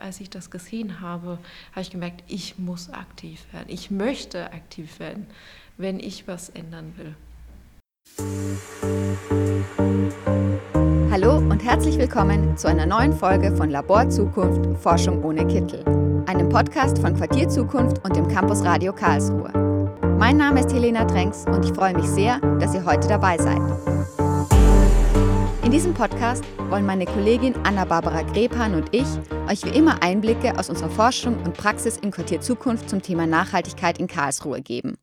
Als ich das gesehen habe, habe ich gemerkt, ich muss aktiv werden. Ich möchte aktiv werden, wenn ich was ändern will. Hallo und herzlich willkommen zu einer neuen Folge von Labor Zukunft Forschung ohne Kittel, einem Podcast von Quartier Zukunft und dem Campus Radio Karlsruhe. Mein Name ist Helena Drängs und ich freue mich sehr, dass ihr heute dabei seid. In diesem Podcast wollen meine Kollegin Anna-Barbara Grebhahn und ich euch wie immer Einblicke aus unserer Forschung und Praxis im Quartier Zukunft zum Thema Nachhaltigkeit in Karlsruhe geben.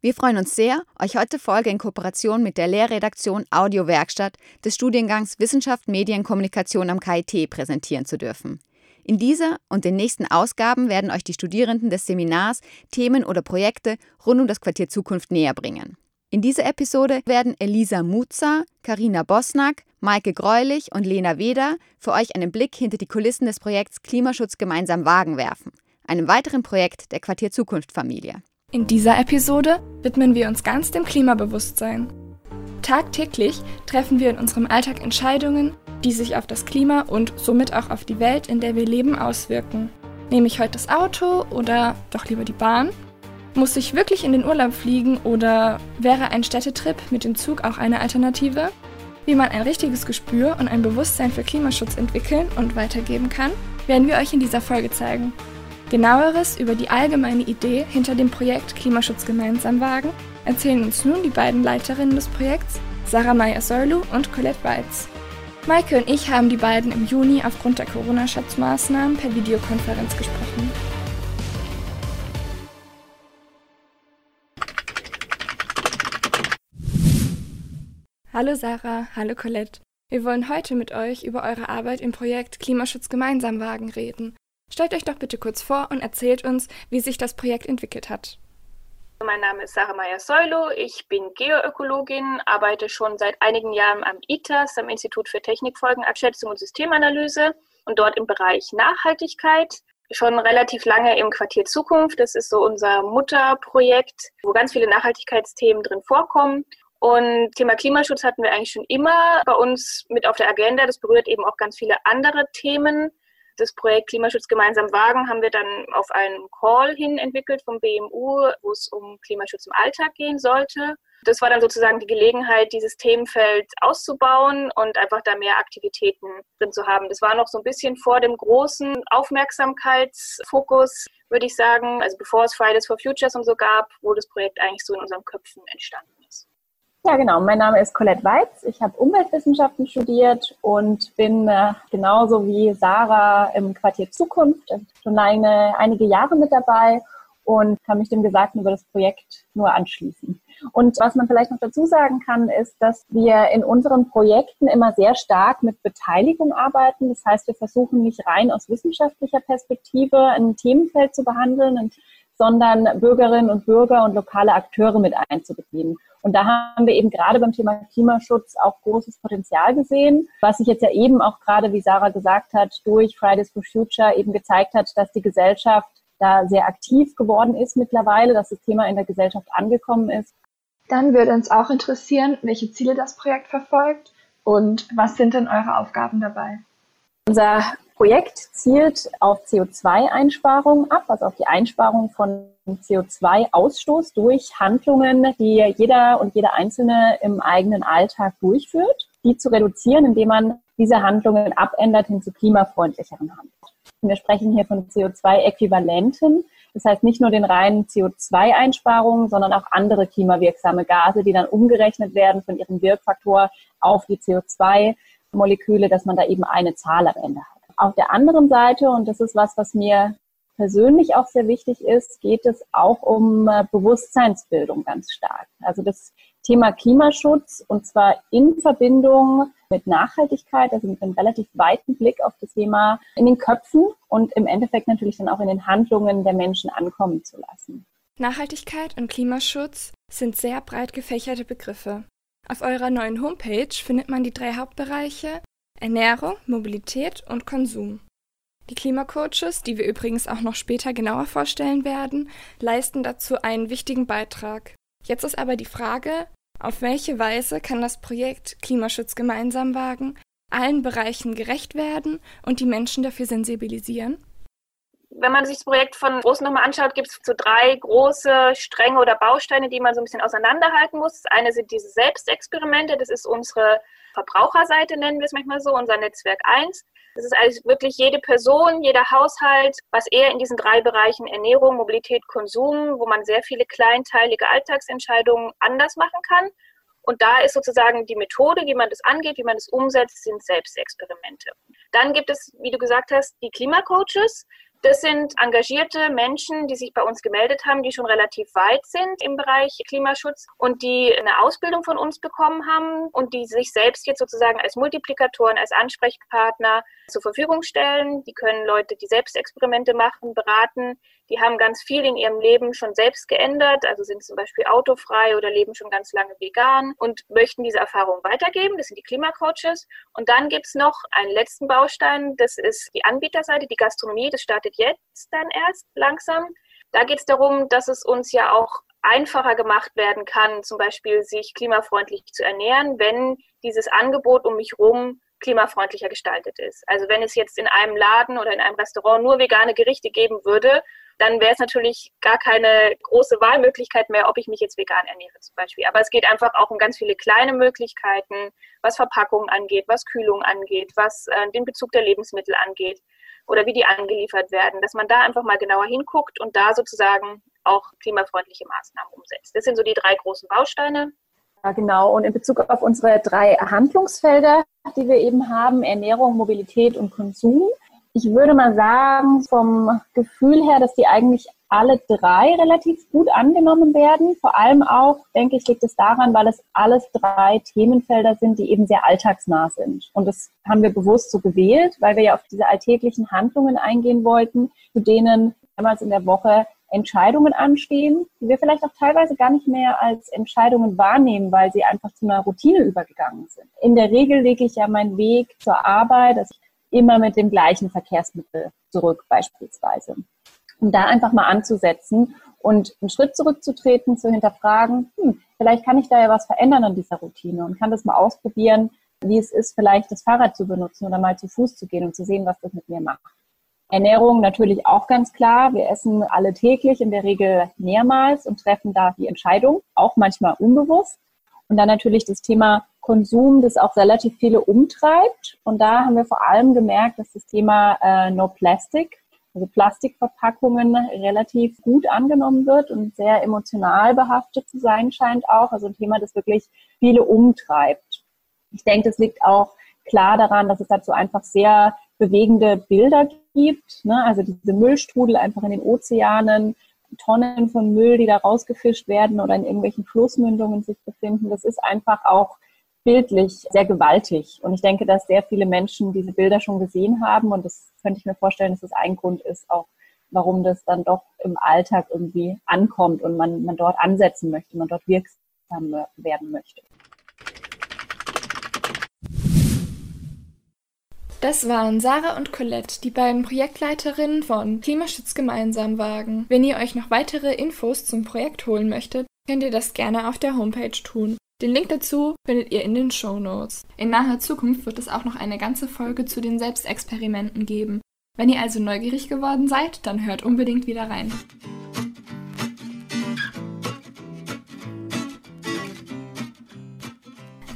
Wir freuen uns sehr, euch heute Folge in Kooperation mit der Lehrredaktion Audiowerkstatt des Studiengangs Wissenschaft, Medien, Kommunikation am KIT präsentieren zu dürfen. In dieser und den nächsten Ausgaben werden euch die Studierenden des Seminars Themen oder Projekte rund um das Quartier Zukunft näher bringen. In dieser Episode werden Elisa Mutza, Karina Bosnack, Maike Greulich und Lena Weder für euch einen Blick hinter die Kulissen des Projekts Klimaschutz gemeinsam Wagen werfen, einem weiteren Projekt der Quartier Zukunft Familie. In dieser Episode widmen wir uns ganz dem Klimabewusstsein. Tagtäglich treffen wir in unserem Alltag Entscheidungen, die sich auf das Klima und somit auch auf die Welt, in der wir leben, auswirken. Nehme ich heute das Auto oder doch lieber die Bahn? Muss ich wirklich in den Urlaub fliegen oder wäre ein Städtetrip mit dem Zug auch eine Alternative? Wie man ein richtiges Gespür und ein Bewusstsein für Klimaschutz entwickeln und weitergeben kann, werden wir euch in dieser Folge zeigen. Genaueres über die allgemeine Idee hinter dem Projekt Klimaschutz gemeinsam wagen erzählen uns nun die beiden Leiterinnen des Projekts, Sarah Meyer-Sorlu und Colette Weitz. Maike und ich haben die beiden im Juni aufgrund der Corona-Schutzmaßnahmen per Videokonferenz gesprochen. Hallo Sarah, hallo Colette. Wir wollen heute mit euch über eure Arbeit im Projekt Klimaschutz gemeinsam wagen reden. Stellt euch doch bitte kurz vor und erzählt uns, wie sich das Projekt entwickelt hat. Mein Name ist Sarah Meyer-Seulo, ich bin Geoökologin, arbeite schon seit einigen Jahren am ITAS, am Institut für Technikfolgenabschätzung und Systemanalyse und dort im Bereich Nachhaltigkeit. Schon relativ lange im Quartier Zukunft, das ist so unser Mutterprojekt, wo ganz viele Nachhaltigkeitsthemen drin vorkommen. Und Thema Klimaschutz hatten wir eigentlich schon immer bei uns mit auf der Agenda. Das berührt eben auch ganz viele andere Themen. Das Projekt Klimaschutz gemeinsam wagen haben wir dann auf einen Call hin entwickelt vom BMU, wo es um Klimaschutz im Alltag gehen sollte. Das war dann sozusagen die Gelegenheit, dieses Themenfeld auszubauen und einfach da mehr Aktivitäten drin zu haben. Das war noch so ein bisschen vor dem großen Aufmerksamkeitsfokus, würde ich sagen. Also bevor es Fridays for Futures und so gab, wo das Projekt eigentlich so in unseren Köpfen entstanden. Ja, genau. Mein Name ist Colette Weitz. Ich habe Umweltwissenschaften studiert und bin äh, genauso wie Sarah im Quartier Zukunft schon eine, einige Jahre mit dabei und kann mich dem Gesagten über das Projekt nur anschließen. Und was man vielleicht noch dazu sagen kann, ist, dass wir in unseren Projekten immer sehr stark mit Beteiligung arbeiten. Das heißt, wir versuchen nicht rein aus wissenschaftlicher Perspektive ein Themenfeld zu behandeln, sondern Bürgerinnen und Bürger und lokale Akteure mit einzubeziehen. Und da haben wir eben gerade beim Thema Klimaschutz auch großes Potenzial gesehen, was sich jetzt ja eben auch gerade, wie Sarah gesagt hat, durch Fridays for Future eben gezeigt hat, dass die Gesellschaft da sehr aktiv geworden ist mittlerweile, dass das Thema in der Gesellschaft angekommen ist. Dann würde uns auch interessieren, welche Ziele das Projekt verfolgt und was sind denn eure Aufgaben dabei? Unser Projekt zielt auf CO2-Einsparungen ab, also auf die Einsparung von CO2-Ausstoß durch Handlungen, die jeder und jede Einzelne im eigenen Alltag durchführt, die zu reduzieren, indem man diese Handlungen abändert hin zu klimafreundlicheren Handlungen. Wir sprechen hier von CO2-Äquivalenten. Das heißt nicht nur den reinen CO2-Einsparungen, sondern auch andere klimawirksame Gase, die dann umgerechnet werden von ihrem Wirkfaktor auf die CO2-Moleküle, dass man da eben eine Zahl am Ende hat. Auf der anderen Seite, und das ist was, was mir persönlich auch sehr wichtig ist, geht es auch um äh, Bewusstseinsbildung ganz stark. Also das Thema Klimaschutz und zwar in Verbindung mit Nachhaltigkeit, also mit einem relativ weiten Blick auf das Thema in den Köpfen und im Endeffekt natürlich dann auch in den Handlungen der Menschen ankommen zu lassen. Nachhaltigkeit und Klimaschutz sind sehr breit gefächerte Begriffe. Auf eurer neuen Homepage findet man die drei Hauptbereiche Ernährung, Mobilität und Konsum. Die Klimacoaches, die wir übrigens auch noch später genauer vorstellen werden, leisten dazu einen wichtigen Beitrag. Jetzt ist aber die Frage, auf welche Weise kann das Projekt Klimaschutz gemeinsam wagen, allen Bereichen gerecht werden und die Menschen dafür sensibilisieren? wenn man sich das Projekt von Großen nochmal anschaut, gibt es so drei große Stränge oder Bausteine, die man so ein bisschen auseinanderhalten muss. Das eine sind diese Selbstexperimente, das ist unsere Verbraucherseite, nennen wir es manchmal so, unser Netzwerk 1. Das ist also wirklich jede Person, jeder Haushalt, was eher in diesen drei Bereichen Ernährung, Mobilität, Konsum, wo man sehr viele kleinteilige Alltagsentscheidungen anders machen kann. Und da ist sozusagen die Methode, wie man das angeht, wie man das umsetzt, sind Selbstexperimente. Dann gibt es, wie du gesagt hast, die Klimacoaches. Das sind engagierte Menschen, die sich bei uns gemeldet haben, die schon relativ weit sind im Bereich Klimaschutz und die eine Ausbildung von uns bekommen haben und die sich selbst jetzt sozusagen als Multiplikatoren, als Ansprechpartner zur Verfügung stellen. Die können Leute, die Selbstexperimente machen, beraten. Die haben ganz viel in ihrem Leben schon selbst geändert, also sind zum Beispiel autofrei oder leben schon ganz lange vegan und möchten diese Erfahrung weitergeben. Das sind die Klimacoaches. Und dann gibt es noch einen letzten Baustein, das ist die Anbieterseite, die Gastronomie. Das startet jetzt dann erst langsam. Da geht es darum, dass es uns ja auch einfacher gemacht werden kann, zum Beispiel sich klimafreundlich zu ernähren, wenn dieses Angebot um mich herum klimafreundlicher gestaltet ist. Also wenn es jetzt in einem Laden oder in einem Restaurant nur vegane Gerichte geben würde, dann wäre es natürlich gar keine große Wahlmöglichkeit mehr, ob ich mich jetzt vegan ernähre zum Beispiel. Aber es geht einfach auch um ganz viele kleine Möglichkeiten, was Verpackungen angeht, was Kühlung angeht, was äh, den Bezug der Lebensmittel angeht oder wie die angeliefert werden, dass man da einfach mal genauer hinguckt und da sozusagen auch klimafreundliche Maßnahmen umsetzt. Das sind so die drei großen Bausteine. Ja, genau. Und in Bezug auf unsere drei Handlungsfelder, die wir eben haben, Ernährung, Mobilität und Konsum, ich würde mal sagen, vom Gefühl her, dass die eigentlich alle drei relativ gut angenommen werden. Vor allem auch, denke ich, liegt es daran, weil es alles drei Themenfelder sind, die eben sehr alltagsnah sind. Und das haben wir bewusst so gewählt, weil wir ja auf diese alltäglichen Handlungen eingehen wollten, zu denen damals in der Woche Entscheidungen anstehen, die wir vielleicht auch teilweise gar nicht mehr als Entscheidungen wahrnehmen, weil sie einfach zu einer Routine übergegangen sind. In der Regel lege ich ja meinen Weg zur Arbeit, dass ich immer mit dem gleichen Verkehrsmittel zurück beispielsweise. Um da einfach mal anzusetzen und einen Schritt zurückzutreten, zu hinterfragen, hm, vielleicht kann ich da ja was verändern an dieser Routine und kann das mal ausprobieren, wie es ist, vielleicht das Fahrrad zu benutzen oder mal zu Fuß zu gehen und zu sehen, was das mit mir macht. Ernährung natürlich auch ganz klar. Wir essen alle täglich, in der Regel mehrmals und treffen da die Entscheidung, auch manchmal unbewusst. Und dann natürlich das Thema Konsum, das auch relativ viele umtreibt. Und da haben wir vor allem gemerkt, dass das Thema äh, No Plastic, also Plastikverpackungen, relativ gut angenommen wird und sehr emotional behaftet zu sein scheint auch. Also ein Thema, das wirklich viele umtreibt. Ich denke, das liegt auch klar daran, dass es dazu einfach sehr bewegende Bilder gibt. Ne? Also diese Müllstrudel einfach in den Ozeanen, Tonnen von Müll, die da rausgefischt werden oder in irgendwelchen Flussmündungen sich befinden. Das ist einfach auch bildlich sehr gewaltig. Und ich denke, dass sehr viele Menschen diese Bilder schon gesehen haben. Und das könnte ich mir vorstellen, dass das ein Grund ist, auch warum das dann doch im Alltag irgendwie ankommt und man, man dort ansetzen möchte, man dort wirksam werden möchte. Das waren Sarah und Colette, die beiden Projektleiterinnen von Klimaschutz gemeinsam wagen. Wenn ihr euch noch weitere Infos zum Projekt holen möchtet, könnt ihr das gerne auf der Homepage tun. Den Link dazu findet ihr in den Show Notes. In naher Zukunft wird es auch noch eine ganze Folge zu den Selbstexperimenten geben. Wenn ihr also neugierig geworden seid, dann hört unbedingt wieder rein.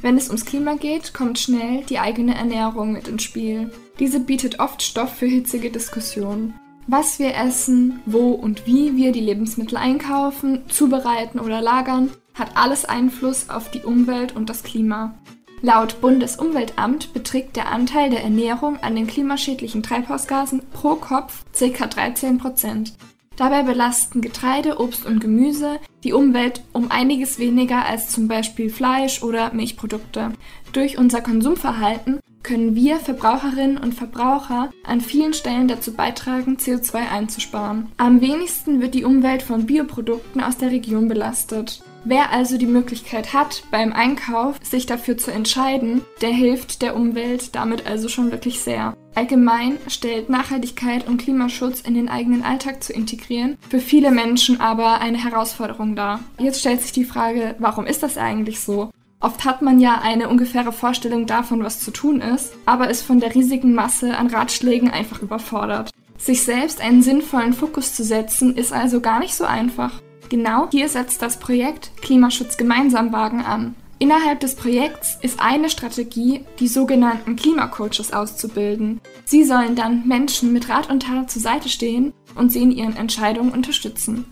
Wenn es ums Klima geht, kommt schnell die eigene Ernährung mit ins Spiel. Diese bietet oft Stoff für hitzige Diskussionen. Was wir essen, wo und wie wir die Lebensmittel einkaufen, zubereiten oder lagern, hat alles Einfluss auf die Umwelt und das Klima. Laut Bundesumweltamt beträgt der Anteil der Ernährung an den klimaschädlichen Treibhausgasen pro Kopf ca. 13 Prozent. Dabei belasten Getreide, Obst und Gemüse die Umwelt um einiges weniger als zum Beispiel Fleisch oder Milchprodukte. Durch unser Konsumverhalten können wir Verbraucherinnen und Verbraucher an vielen Stellen dazu beitragen, CO2 einzusparen. Am wenigsten wird die Umwelt von Bioprodukten aus der Region belastet. Wer also die Möglichkeit hat, beim Einkauf sich dafür zu entscheiden, der hilft der Umwelt damit also schon wirklich sehr. Allgemein stellt Nachhaltigkeit und Klimaschutz in den eigenen Alltag zu integrieren für viele Menschen aber eine Herausforderung dar. Jetzt stellt sich die Frage, warum ist das eigentlich so? Oft hat man ja eine ungefähre Vorstellung davon, was zu tun ist, aber ist von der riesigen Masse an Ratschlägen einfach überfordert. Sich selbst einen sinnvollen Fokus zu setzen, ist also gar nicht so einfach. Genau hier setzt das Projekt Klimaschutz gemeinsam wagen an. Innerhalb des Projekts ist eine Strategie, die sogenannten Klimacoaches auszubilden. Sie sollen dann Menschen mit Rat und Tat zur Seite stehen und sie in ihren Entscheidungen unterstützen.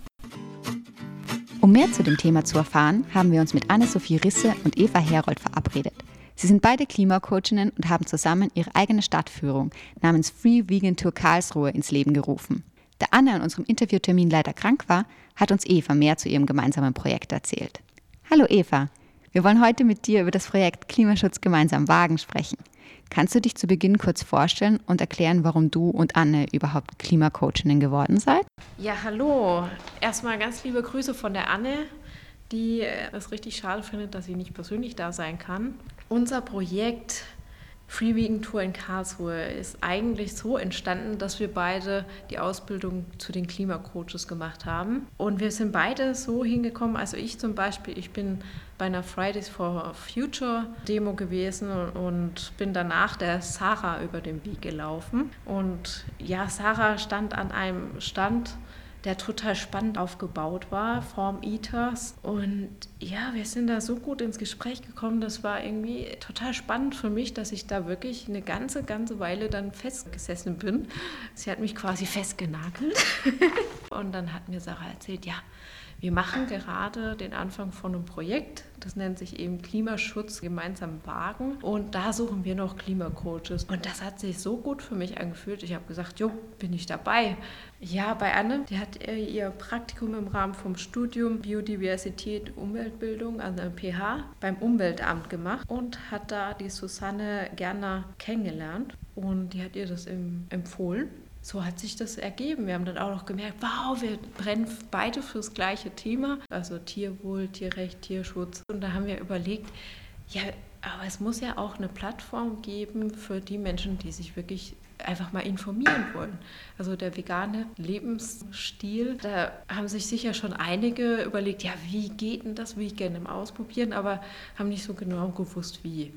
Um mehr zu dem Thema zu erfahren, haben wir uns mit Anne-Sophie Risse und Eva Herold verabredet. Sie sind beide Klimacoachinnen und haben zusammen ihre eigene Stadtführung namens Free Vegan Tour Karlsruhe ins Leben gerufen. Da Anne an unserem Interviewtermin leider krank war, hat uns Eva mehr zu ihrem gemeinsamen Projekt erzählt. Hallo Eva, wir wollen heute mit dir über das Projekt Klimaschutz gemeinsam wagen sprechen. Kannst du dich zu Beginn kurz vorstellen und erklären, warum du und Anne überhaupt Klimacoachinnen geworden seid? Ja, hallo. Erstmal ganz liebe Grüße von der Anne, die es richtig schade findet, dass sie nicht persönlich da sein kann. Unser Projekt Free Tour in Karlsruhe ist eigentlich so entstanden, dass wir beide die Ausbildung zu den Klimacoaches gemacht haben. Und wir sind beide so hingekommen, also ich zum Beispiel, ich bin bei einer Fridays for Future Demo gewesen und bin danach der Sarah über den Weg gelaufen. Und ja, Sarah stand an einem Stand der total spannend aufgebaut war, Form Eaters. Und ja, wir sind da so gut ins Gespräch gekommen. Das war irgendwie total spannend für mich, dass ich da wirklich eine ganze, ganze Weile dann festgesessen bin. Sie hat mich quasi festgenagelt. Und dann hat mir Sarah erzählt, ja, wir machen gerade den Anfang von einem Projekt, das nennt sich eben Klimaschutz gemeinsam wagen und da suchen wir noch Klimacoaches und das hat sich so gut für mich angefühlt. Ich habe gesagt, jo, bin ich dabei. Ja, bei Anne, die hat ihr Praktikum im Rahmen vom Studium Biodiversität, Umweltbildung an der PH beim Umweltamt gemacht und hat da die Susanne Gerner kennengelernt und die hat ihr das empfohlen so hat sich das ergeben. Wir haben dann auch noch gemerkt, wow, wir brennen beide fürs gleiche Thema, also Tierwohl, Tierrecht, Tierschutz. Und da haben wir überlegt, ja, aber es muss ja auch eine Plattform geben für die Menschen, die sich wirklich einfach mal informieren wollen. Also der vegane Lebensstil, da haben sich sicher schon einige überlegt, ja, wie geht denn das, wie gerne im Ausprobieren, aber haben nicht so genau gewusst, wie.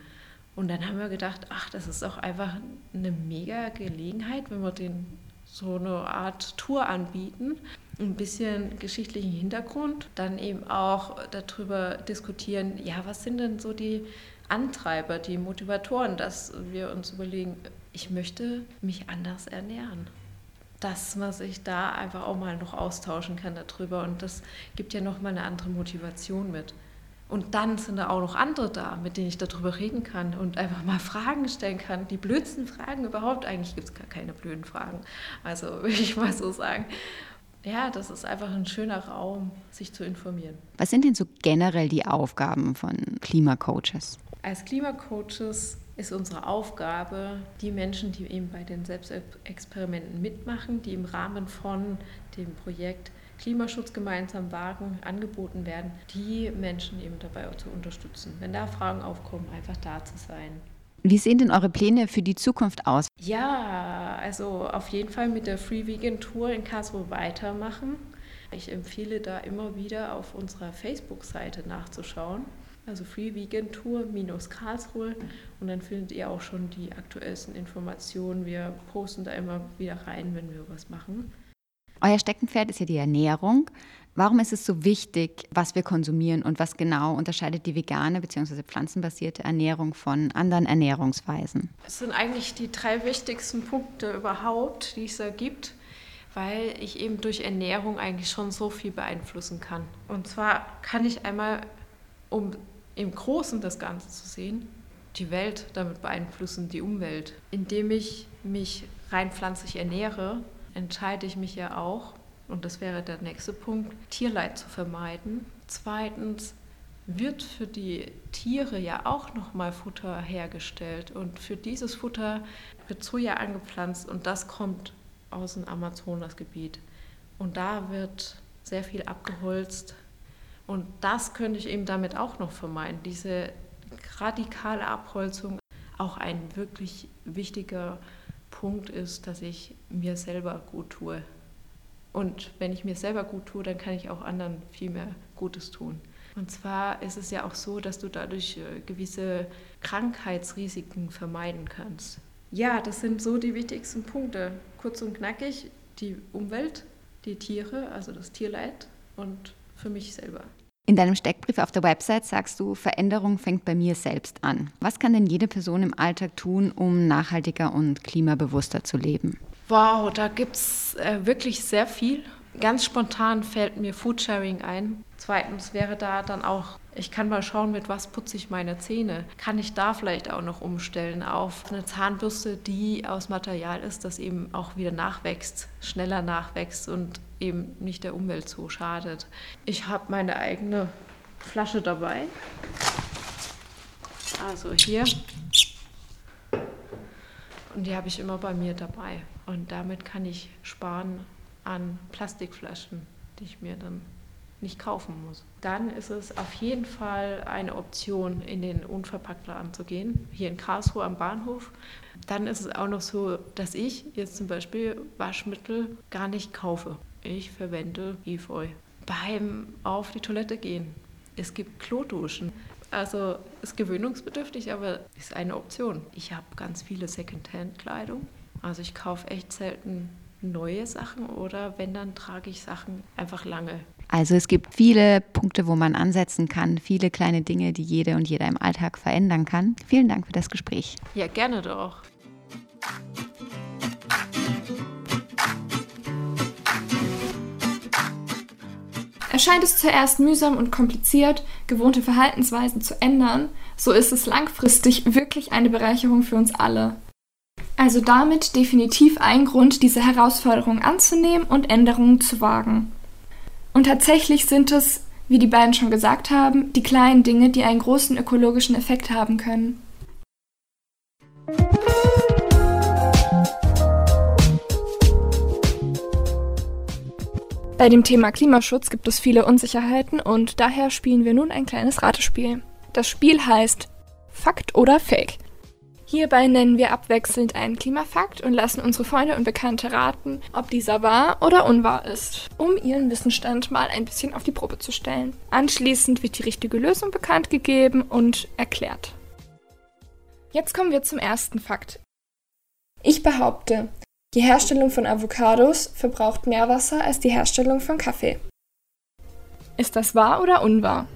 Und dann haben wir gedacht, ach, das ist auch einfach eine mega Gelegenheit, wenn wir den so eine Art Tour anbieten, ein bisschen geschichtlichen Hintergrund, dann eben auch darüber diskutieren, ja, was sind denn so die Antreiber, die Motivatoren, dass wir uns überlegen, ich möchte mich anders ernähren. Dass man sich da einfach auch mal noch austauschen kann darüber und das gibt ja nochmal eine andere Motivation mit. Und dann sind da auch noch andere da, mit denen ich darüber reden kann und einfach mal Fragen stellen kann. Die blödsten Fragen überhaupt. Eigentlich gibt es gar keine blöden Fragen. Also würde ich mal so sagen. Ja, das ist einfach ein schöner Raum, sich zu informieren. Was sind denn so generell die Aufgaben von Klimacoaches? Als Klimacoaches ist unsere Aufgabe, die Menschen, die eben bei den Selbstexperimenten mitmachen, die im Rahmen von dem Projekt Klimaschutz gemeinsam wagen, angeboten werden, die Menschen eben dabei auch zu unterstützen. Wenn da Fragen aufkommen, einfach da zu sein. Wie sehen denn eure Pläne für die Zukunft aus? Ja, also auf jeden Fall mit der Free Vegan Tour in Karlsruhe weitermachen. Ich empfehle da immer wieder auf unserer Facebook-Seite nachzuschauen. Also Free Vegan Tour minus Karlsruhe und dann findet ihr auch schon die aktuellsten Informationen. Wir posten da immer wieder rein, wenn wir was machen. Euer Steckenpferd ist ja die Ernährung. Warum ist es so wichtig, was wir konsumieren und was genau unterscheidet die vegane bzw. pflanzenbasierte Ernährung von anderen Ernährungsweisen? Das sind eigentlich die drei wichtigsten Punkte überhaupt, die es da gibt, weil ich eben durch Ernährung eigentlich schon so viel beeinflussen kann. Und zwar kann ich einmal, um im Großen das Ganze zu sehen, die Welt damit beeinflussen, die Umwelt, indem ich mich rein pflanzlich ernähre entscheide ich mich ja auch, und das wäre der nächste Punkt, Tierleid zu vermeiden. Zweitens wird für die Tiere ja auch nochmal Futter hergestellt und für dieses Futter wird Soja angepflanzt und das kommt aus dem Amazonasgebiet. Und da wird sehr viel abgeholzt und das könnte ich eben damit auch noch vermeiden. Diese radikale Abholzung, auch ein wirklich wichtiger Punkt ist, dass ich mir selber gut tue. Und wenn ich mir selber gut tue, dann kann ich auch anderen viel mehr Gutes tun. Und zwar ist es ja auch so, dass du dadurch äh, gewisse Krankheitsrisiken vermeiden kannst. Ja, das sind so die wichtigsten Punkte. kurz und knackig die Umwelt, die Tiere, also das Tierleid und für mich selber. In deinem Steckbrief auf der Website sagst du, Veränderung fängt bei mir selbst an. Was kann denn jede Person im Alltag tun, um nachhaltiger und klimabewusster zu leben? Wow, da gibt es äh, wirklich sehr viel. Ganz spontan fällt mir Foodsharing ein. Zweitens wäre da dann auch, ich kann mal schauen, mit was putze ich meine Zähne. Kann ich da vielleicht auch noch umstellen auf eine Zahnbürste, die aus Material ist, das eben auch wieder nachwächst, schneller nachwächst und eben nicht der Umwelt so schadet. Ich habe meine eigene Flasche dabei. Also hier. Und die habe ich immer bei mir dabei. Und damit kann ich sparen an Plastikflaschen, die ich mir dann nicht kaufen muss. Dann ist es auf jeden Fall eine Option, in den Unverpacktladen zu gehen, hier in Karlsruhe am Bahnhof. Dann ist es auch noch so, dass ich jetzt zum Beispiel Waschmittel gar nicht kaufe. Ich verwende Efeu. Beim auf die Toilette gehen. Es gibt Kloduschen. Also ist gewöhnungsbedürftig, aber ist eine Option. Ich habe ganz viele Secondhand-Kleidung. Also ich kaufe echt selten neue Sachen oder wenn, dann trage ich Sachen einfach lange. Also es gibt viele Punkte, wo man ansetzen kann, viele kleine Dinge, die jede und jeder im Alltag verändern kann. Vielen Dank für das Gespräch. Ja, gerne doch. Erscheint es zuerst mühsam und kompliziert, gewohnte Verhaltensweisen zu ändern, so ist es langfristig wirklich eine Bereicherung für uns alle. Also damit definitiv ein Grund, diese Herausforderung anzunehmen und Änderungen zu wagen. Und tatsächlich sind es, wie die beiden schon gesagt haben, die kleinen Dinge, die einen großen ökologischen Effekt haben können. Bei dem Thema Klimaschutz gibt es viele Unsicherheiten und daher spielen wir nun ein kleines Ratespiel. Das Spiel heißt Fakt oder Fake. Hierbei nennen wir abwechselnd einen Klimafakt und lassen unsere Freunde und Bekannte raten, ob dieser wahr oder unwahr ist, um ihren Wissensstand mal ein bisschen auf die Probe zu stellen. Anschließend wird die richtige Lösung bekannt gegeben und erklärt. Jetzt kommen wir zum ersten Fakt. Ich behaupte, die Herstellung von Avocados verbraucht mehr Wasser als die Herstellung von Kaffee. Ist das wahr oder unwahr?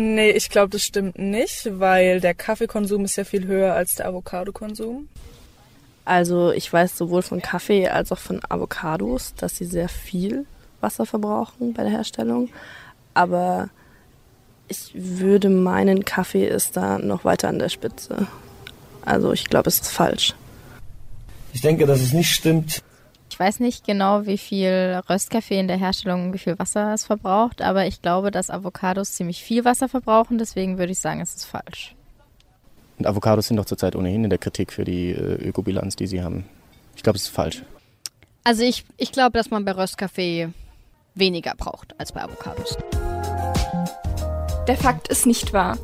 Nee, ich glaube, das stimmt nicht, weil der Kaffeekonsum ist ja viel höher als der Avocadokonsum. Also ich weiß sowohl von Kaffee als auch von Avocados, dass sie sehr viel Wasser verbrauchen bei der Herstellung. Aber ich würde meinen, Kaffee ist da noch weiter an der Spitze. Also ich glaube, es ist falsch. Ich denke, dass es nicht stimmt. Ich weiß nicht genau, wie viel Röstkaffee in der Herstellung, wie viel Wasser es verbraucht, aber ich glaube, dass Avocados ziemlich viel Wasser verbrauchen, deswegen würde ich sagen, es ist falsch. Und Avocados sind doch zurzeit ohnehin in der Kritik für die äh, Ökobilanz, die sie haben. Ich glaube, es ist falsch. Also ich, ich glaube, dass man bei Röstkaffee weniger braucht als bei Avocados. Der Fakt ist nicht wahr.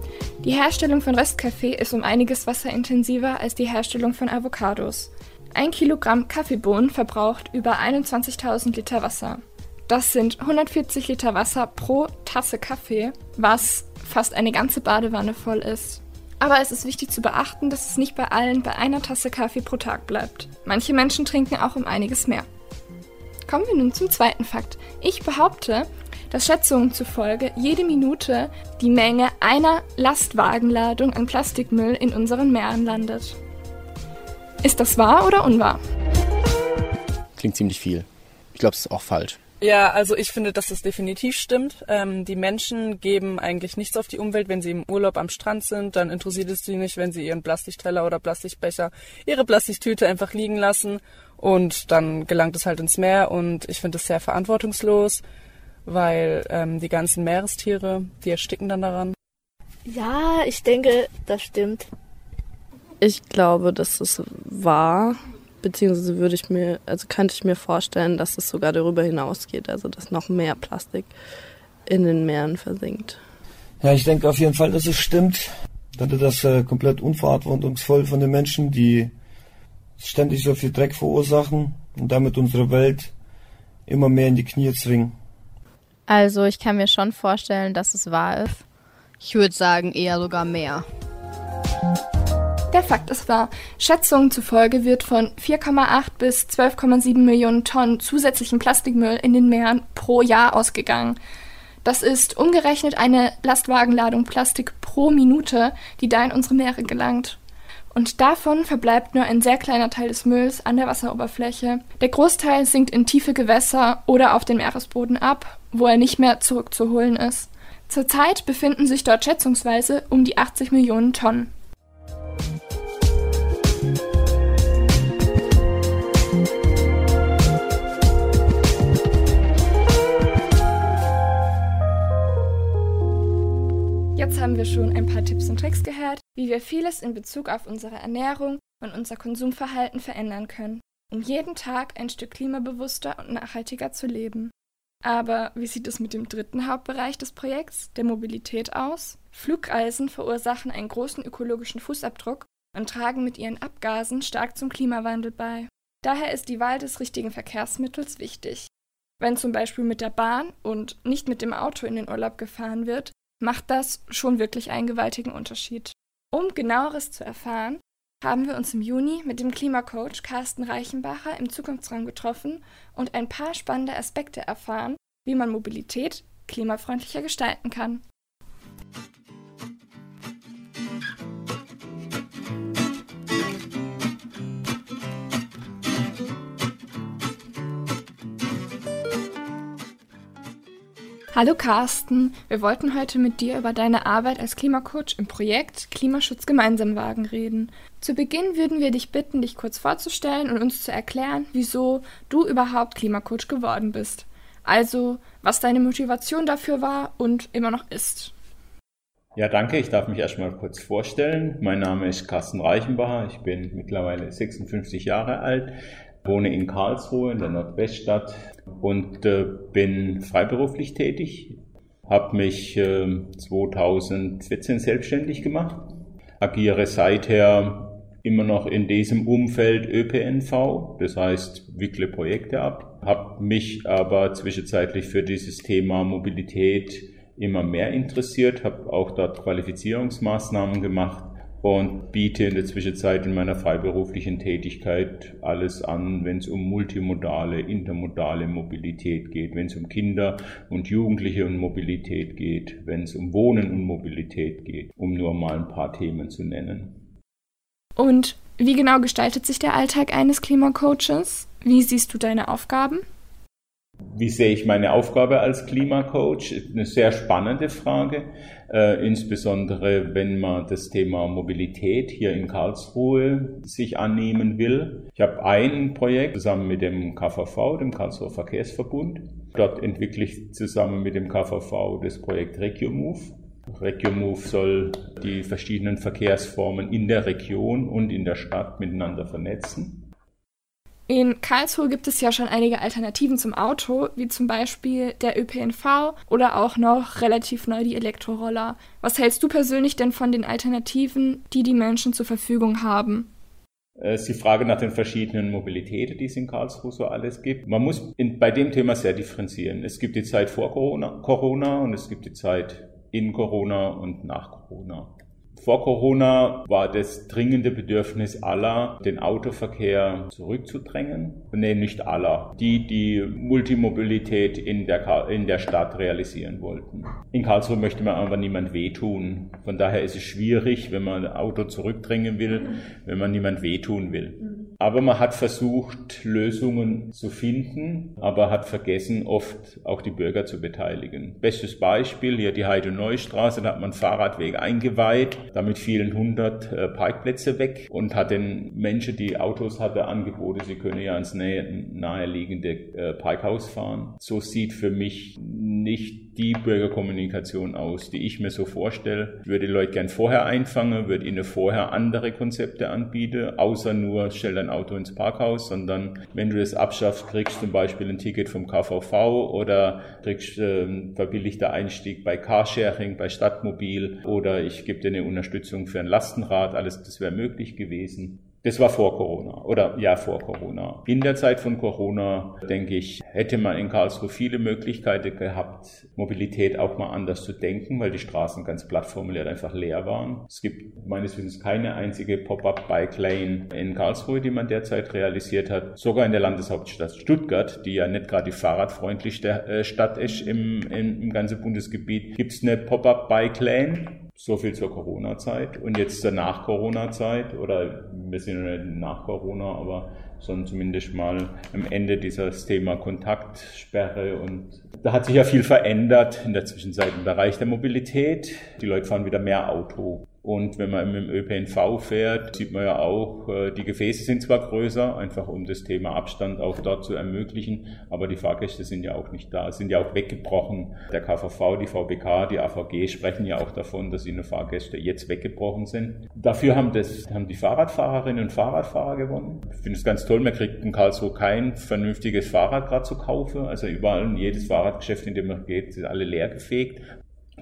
Die Herstellung von Röstkaffee ist um einiges wasserintensiver als die Herstellung von Avocados. Ein Kilogramm Kaffeebohnen verbraucht über 21.000 Liter Wasser. Das sind 140 Liter Wasser pro Tasse Kaffee, was fast eine ganze Badewanne voll ist. Aber es ist wichtig zu beachten, dass es nicht bei allen bei einer Tasse Kaffee pro Tag bleibt. Manche Menschen trinken auch um einiges mehr. Kommen wir nun zum zweiten Fakt. Ich behaupte, dass Schätzungen zufolge jede Minute die Menge einer Lastwagenladung an Plastikmüll in unseren Meeren landet. Ist das wahr oder unwahr? Klingt ziemlich viel. Ich glaube, es ist auch falsch. Ja, also ich finde, dass das definitiv stimmt. Ähm, die Menschen geben eigentlich nichts auf die Umwelt, wenn sie im Urlaub am Strand sind. Dann interessiert es sie nicht, wenn sie ihren Plastikteller oder Plastikbecher, ihre Plastiktüte einfach liegen lassen. Und dann gelangt es halt ins Meer. Und ich finde es sehr verantwortungslos weil ähm, die ganzen Meerestiere, die ersticken dann daran. Ja, ich denke, das stimmt. Ich glaube, dass es wahr, beziehungsweise würde ich mir, also könnte ich mir vorstellen, dass es sogar darüber hinausgeht, also dass noch mehr Plastik in den Meeren versinkt. Ja, ich denke auf jeden Fall, dass es stimmt. Ich denke, das äh, komplett unverantwortungsvoll von den Menschen, die ständig so viel Dreck verursachen und damit unsere Welt immer mehr in die Knie zwingen. Also ich kann mir schon vorstellen, dass es wahr ist. Ich würde sagen eher sogar mehr. Der Fakt ist wahr. Schätzungen zufolge wird von 4,8 bis 12,7 Millionen Tonnen zusätzlichen Plastikmüll in den Meeren pro Jahr ausgegangen. Das ist umgerechnet eine Lastwagenladung Plastik pro Minute, die da in unsere Meere gelangt. Und davon verbleibt nur ein sehr kleiner Teil des Mülls an der Wasseroberfläche. Der Großteil sinkt in tiefe Gewässer oder auf den Meeresboden ab, wo er nicht mehr zurückzuholen ist. Zurzeit befinden sich dort schätzungsweise um die 80 Millionen Tonnen. Jetzt haben wir schon ein paar Tipps und Tricks gehört, wie wir vieles in Bezug auf unsere Ernährung und unser Konsumverhalten verändern können, um jeden Tag ein Stück klimabewusster und nachhaltiger zu leben. Aber wie sieht es mit dem dritten Hauptbereich des Projekts, der Mobilität, aus? Flugreisen verursachen einen großen ökologischen Fußabdruck und tragen mit ihren Abgasen stark zum Klimawandel bei. Daher ist die Wahl des richtigen Verkehrsmittels wichtig. Wenn zum Beispiel mit der Bahn und nicht mit dem Auto in den Urlaub gefahren wird, macht das schon wirklich einen gewaltigen Unterschied. Um genaueres zu erfahren, haben wir uns im Juni mit dem Klimacoach Carsten Reichenbacher im Zukunftsraum getroffen und ein paar spannende Aspekte erfahren, wie man Mobilität klimafreundlicher gestalten kann. Hallo Carsten, wir wollten heute mit dir über deine Arbeit als Klimacoach im Projekt Klimaschutz gemeinsam wagen reden. Zu Beginn würden wir dich bitten, dich kurz vorzustellen und uns zu erklären, wieso du überhaupt Klimacoach geworden bist. Also, was deine Motivation dafür war und immer noch ist. Ja, danke. Ich darf mich erstmal kurz vorstellen. Mein Name ist Carsten Reichenbacher. Ich bin mittlerweile 56 Jahre alt, wohne in Karlsruhe in der Nordweststadt und äh, bin freiberuflich tätig. Habe mich äh, 2014 selbstständig gemacht, agiere seither immer noch in diesem Umfeld ÖPNV, das heißt wickle Projekte ab, habe mich aber zwischenzeitlich für dieses Thema Mobilität immer mehr interessiert, habe auch dort Qualifizierungsmaßnahmen gemacht und biete in der Zwischenzeit in meiner freiberuflichen Tätigkeit alles an, wenn es um multimodale, intermodale Mobilität geht, wenn es um Kinder und Jugendliche und Mobilität geht, wenn es um Wohnen und Mobilität geht, um nur mal ein paar Themen zu nennen. Und wie genau gestaltet sich der Alltag eines Klimacoaches? Wie siehst du deine Aufgaben? Wie sehe ich meine Aufgabe als Klimacoach? Eine sehr spannende Frage, äh, insbesondere wenn man das Thema Mobilität hier in Karlsruhe sich annehmen will. Ich habe ein Projekt zusammen mit dem KVV, dem Karlsruher Verkehrsverbund. Dort entwickle ich zusammen mit dem KVV das Projekt RegioMove. RegioMove soll die verschiedenen Verkehrsformen in der Region und in der Stadt miteinander vernetzen. In Karlsruhe gibt es ja schon einige Alternativen zum Auto, wie zum Beispiel der ÖPNV oder auch noch relativ neu die Elektroroller. Was hältst du persönlich denn von den Alternativen, die die Menschen zur Verfügung haben? Es ist die Frage nach den verschiedenen Mobilitäten, die es in Karlsruhe so alles gibt. Man muss in, bei dem Thema sehr differenzieren. Es gibt die Zeit vor Corona, Corona und es gibt die Zeit in Corona und nach Corona. Vor Corona war das dringende Bedürfnis aller, den Autoverkehr zurückzudrängen. Nee, nicht aller. Die, die Multimobilität in der, in der Stadt realisieren wollten. In Karlsruhe möchte man aber niemand wehtun. Von daher ist es schwierig, wenn man ein Auto zurückdrängen will, wenn man niemand wehtun will. Aber man hat versucht, Lösungen zu finden, aber hat vergessen, oft auch die Bürger zu beteiligen. Bestes Beispiel, hier die Heide-Neustraße, da hat man Fahrradweg eingeweiht damit fielen 100 äh, Parkplätze weg und hat den Menschen, die Autos hatte, Angebote, sie können ja ins nähe, naheliegende äh, Parkhaus fahren. So sieht für mich nicht die Bürgerkommunikation aus, die ich mir so vorstelle. Ich würde die Leute gern vorher einfangen, würde ihnen vorher andere Konzepte anbieten, außer nur stell dein Auto ins Parkhaus, sondern wenn du das abschaffst, kriegst zum Beispiel ein Ticket vom KVV oder kriegst äh, verbilligter Einstieg bei Carsharing, bei Stadtmobil oder ich gebe dir eine Unterstützung für ein Lastenrad, alles das wäre möglich gewesen. Das war vor Corona oder ja vor Corona. In der Zeit von Corona, denke ich, hätte man in Karlsruhe viele Möglichkeiten gehabt, Mobilität auch mal anders zu denken, weil die Straßen ganz platt formuliert einfach leer waren. Es gibt meines Wissens keine einzige Pop-up-Bike Lane in Karlsruhe, die man derzeit realisiert hat. Sogar in der Landeshauptstadt Stuttgart, die ja nicht gerade die fahrradfreundlichste äh, Stadt ist im, im, im ganzen Bundesgebiet, gibt es eine Pop-up-Bike Lane so viel zur Corona-Zeit. Und jetzt zur Nach-Corona-Zeit, oder wir sind ja nach Corona, aber sondern zumindest mal am Ende dieses Thema Kontaktsperre. Und da hat sich ja viel verändert in der Zwischenzeit im Bereich der Mobilität. Die Leute fahren wieder mehr Auto. Und wenn man im ÖPNV fährt, sieht man ja auch, äh, die Gefäße sind zwar größer, einfach um das Thema Abstand auch dort zu ermöglichen, aber die Fahrgäste sind ja auch nicht da, sind ja auch weggebrochen. Der KVV, die VBK, die AVG sprechen ja auch davon, dass ihre Fahrgäste jetzt weggebrochen sind. Dafür haben, das, haben die Fahrradfahrerinnen und Fahrradfahrer gewonnen. Ich finde es ganz toll, man kriegt in Karlsruhe kein vernünftiges Fahrrad gerade zu kaufen. Also überall, jedes Fahrradgeschäft, in dem man geht, sind alle leer gefegt.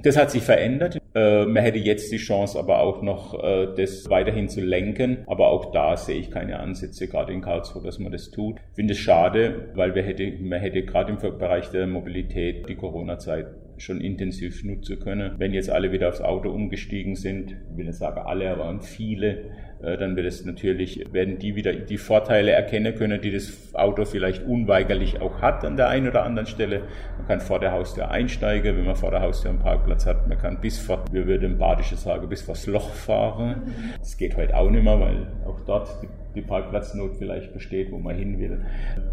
Das hat sich verändert. Äh, man hätte jetzt die Chance aber auch noch, äh, das weiterhin zu lenken. Aber auch da sehe ich keine Ansätze, gerade in Karlsruhe, dass man das tut. Ich finde es schade, weil wir hätte, man hätte gerade im Bereich der Mobilität die Corona-Zeit schon intensiv nutzen können. Wenn jetzt alle wieder aufs Auto umgestiegen sind, ich will nicht sagen alle, aber viele, dann wird es natürlich, werden die wieder die Vorteile erkennen können, die das Auto vielleicht unweigerlich auch hat an der einen oder anderen Stelle. Man kann vor der Haustür einsteigen, wenn man vor der Haustür einen Parkplatz hat. Man kann bis vor, wir würden im Badische sagen, bis vors Loch fahren. Das geht heute auch nicht mehr, weil auch dort die die Parkplatznot vielleicht besteht, wo man hin will.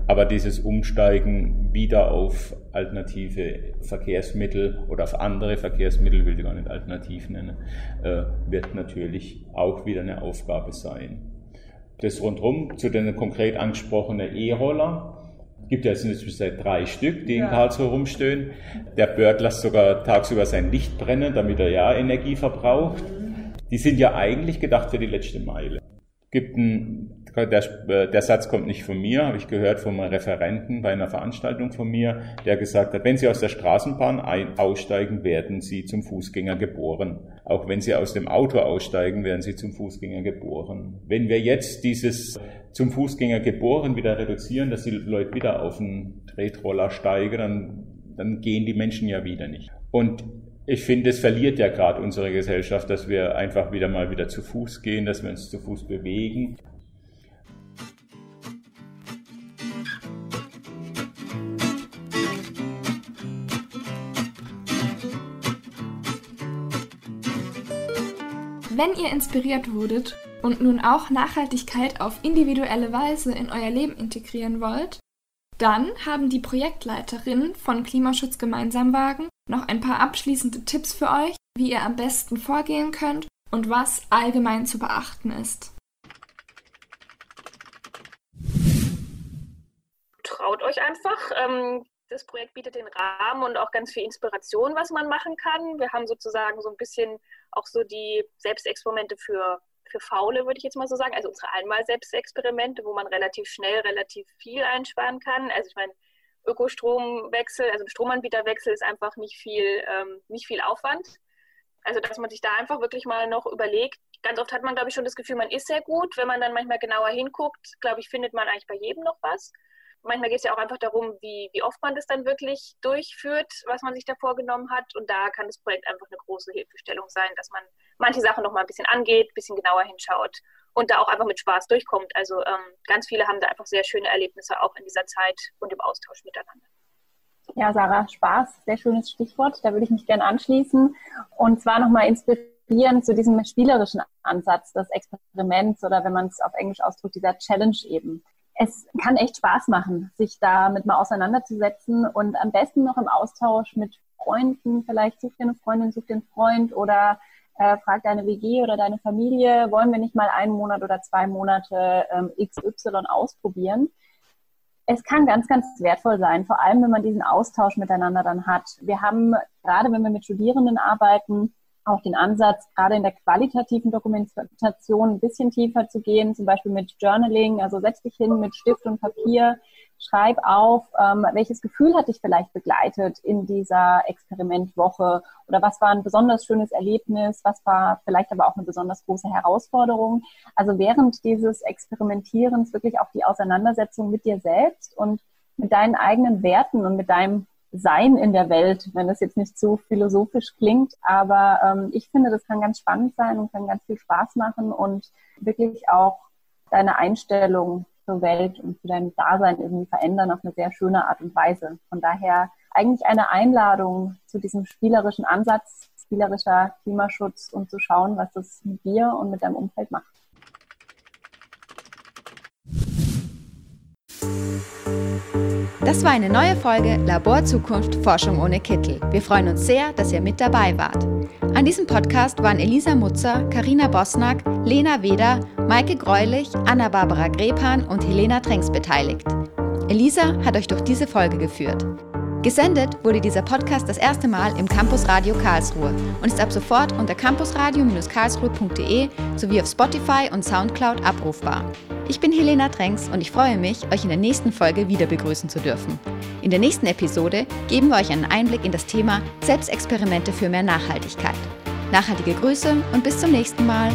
Aber dieses Umsteigen wieder auf alternative Verkehrsmittel oder auf andere Verkehrsmittel, will ich gar nicht alternativ nennen, äh, wird natürlich auch wieder eine Aufgabe sein. Das rundherum zu den konkret angesprochenen E-Roller gibt ja jetzt inzwischen seit drei Stück, die in ja. Karlsruhe rumstehen. Der Bird lässt sogar tagsüber sein Licht brennen, damit er ja Energie verbraucht. Die sind ja eigentlich gedacht für die letzte Meile gibt ein, der, der Satz kommt nicht von mir, habe ich gehört einem Referenten bei einer Veranstaltung von mir, der gesagt hat, wenn Sie aus der Straßenbahn ein, aussteigen, werden Sie zum Fußgänger geboren. Auch wenn Sie aus dem Auto aussteigen, werden Sie zum Fußgänger geboren. Wenn wir jetzt dieses zum Fußgänger geboren wieder reduzieren, dass die Leute wieder auf einen Tretroller steigen, dann, dann gehen die Menschen ja wieder nicht. Und ich finde, es verliert ja gerade unsere Gesellschaft, dass wir einfach wieder mal wieder zu Fuß gehen, dass wir uns zu Fuß bewegen. Wenn ihr inspiriert wurdet und nun auch Nachhaltigkeit auf individuelle Weise in euer Leben integrieren wollt, dann haben die Projektleiterinnen von Klimaschutz Gemeinsamwagen noch ein paar abschließende Tipps für euch, wie ihr am besten vorgehen könnt und was allgemein zu beachten ist. Traut euch einfach. Ähm, das Projekt bietet den Rahmen und auch ganz viel Inspiration, was man machen kann. Wir haben sozusagen so ein bisschen auch so die Selbstexperimente für für Faule, würde ich jetzt mal so sagen. Also unsere Einmal-Selbstexperimente, wo man relativ schnell relativ viel einsparen kann. Also ich meine, Ökostromwechsel, also Stromanbieterwechsel ist einfach nicht viel, ähm, nicht viel Aufwand. Also dass man sich da einfach wirklich mal noch überlegt. Ganz oft hat man, glaube ich, schon das Gefühl, man ist sehr gut. Wenn man dann manchmal genauer hinguckt, glaube ich, findet man eigentlich bei jedem noch was. Manchmal geht es ja auch einfach darum, wie, wie oft man das dann wirklich durchführt, was man sich da vorgenommen hat. Und da kann das Projekt einfach eine große Hilfestellung sein, dass man manche Sachen noch mal ein bisschen angeht, ein bisschen genauer hinschaut und da auch einfach mit Spaß durchkommt. Also ähm, ganz viele haben da einfach sehr schöne Erlebnisse auch in dieser Zeit und im Austausch miteinander. Ja, Sarah, Spaß, sehr schönes Stichwort. Da würde ich mich gerne anschließen. Und zwar nochmal inspirieren zu diesem spielerischen Ansatz des Experiments oder wenn man es auf Englisch ausdrückt, dieser Challenge eben es kann echt Spaß machen, sich damit mal auseinanderzusetzen und am besten noch im Austausch mit Freunden, vielleicht such dir eine Freundin, such dir einen Freund oder äh, frag deine WG oder deine Familie, wollen wir nicht mal einen Monat oder zwei Monate ähm, XY ausprobieren? Es kann ganz, ganz wertvoll sein, vor allem wenn man diesen Austausch miteinander dann hat. Wir haben, gerade wenn wir mit Studierenden arbeiten, auch den Ansatz, gerade in der qualitativen Dokumentation ein bisschen tiefer zu gehen, zum Beispiel mit Journaling. Also setz dich hin mit Stift und Papier, schreib auf, ähm, welches Gefühl hat dich vielleicht begleitet in dieser Experimentwoche oder was war ein besonders schönes Erlebnis, was war vielleicht aber auch eine besonders große Herausforderung. Also während dieses Experimentierens wirklich auch die Auseinandersetzung mit dir selbst und mit deinen eigenen Werten und mit deinem sein in der Welt, wenn das jetzt nicht so philosophisch klingt. Aber ähm, ich finde, das kann ganz spannend sein und kann ganz viel Spaß machen und wirklich auch deine Einstellung zur Welt und für dein Dasein irgendwie verändern auf eine sehr schöne Art und Weise. Von daher eigentlich eine Einladung zu diesem spielerischen Ansatz, spielerischer Klimaschutz und zu schauen, was das mit dir und mit deinem Umfeld macht. Das war eine neue Folge Labor Zukunft Forschung ohne Kittel. Wir freuen uns sehr, dass ihr mit dabei wart. An diesem Podcast waren Elisa Mutzer, Karina Bosnack, Lena Weder, Maike Greulich, Anna-Barbara Grepan und Helena Trenks beteiligt. Elisa hat euch durch diese Folge geführt. Gesendet wurde dieser Podcast das erste Mal im Campus Radio Karlsruhe und ist ab sofort unter campusradio-karlsruhe.de sowie auf Spotify und Soundcloud abrufbar. Ich bin Helena Tränks und ich freue mich, euch in der nächsten Folge wieder begrüßen zu dürfen. In der nächsten Episode geben wir euch einen Einblick in das Thema Selbstexperimente für mehr Nachhaltigkeit. Nachhaltige Grüße und bis zum nächsten Mal.